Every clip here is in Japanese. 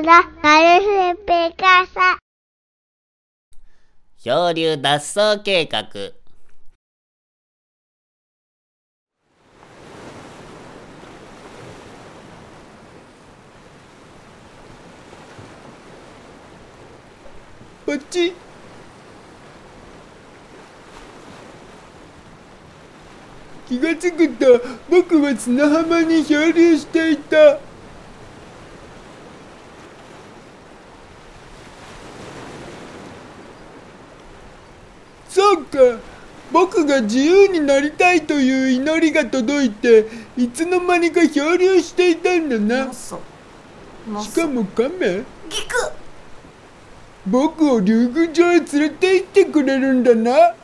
ら、なるふぺかさ。漂流脱走計画。こっち。気がつくと僕は砂浜に漂流していたそうか僕が自由になりたいという祈りが届いていつの間にか漂流していたんだな。しかもカメ僕を竜宮城へ連れて行ってくれるんだな。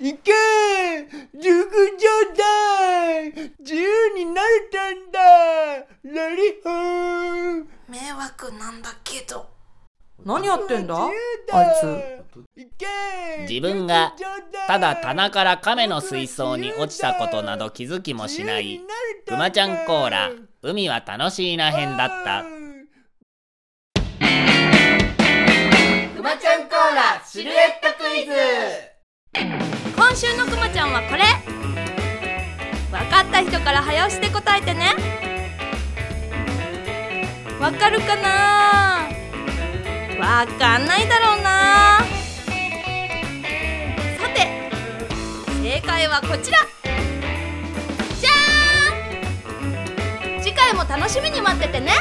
行け！竜宮城だ自由になれたんだ！ラリホー！迷惑なんだけど何やってんだ？あいつ。自分がただ棚から亀の水槽に落ちたことなど気づきもしない。くまちゃんコーラ海は楽しいな編だった。くまちゃんコーラシルエットクイズ。今週のくまちゃんはこれ。分かった人から早押しで答えてね。わかるかな？わかんないだろうな。さて正解はこちら。じゃーん！次回も楽しみに待っててね。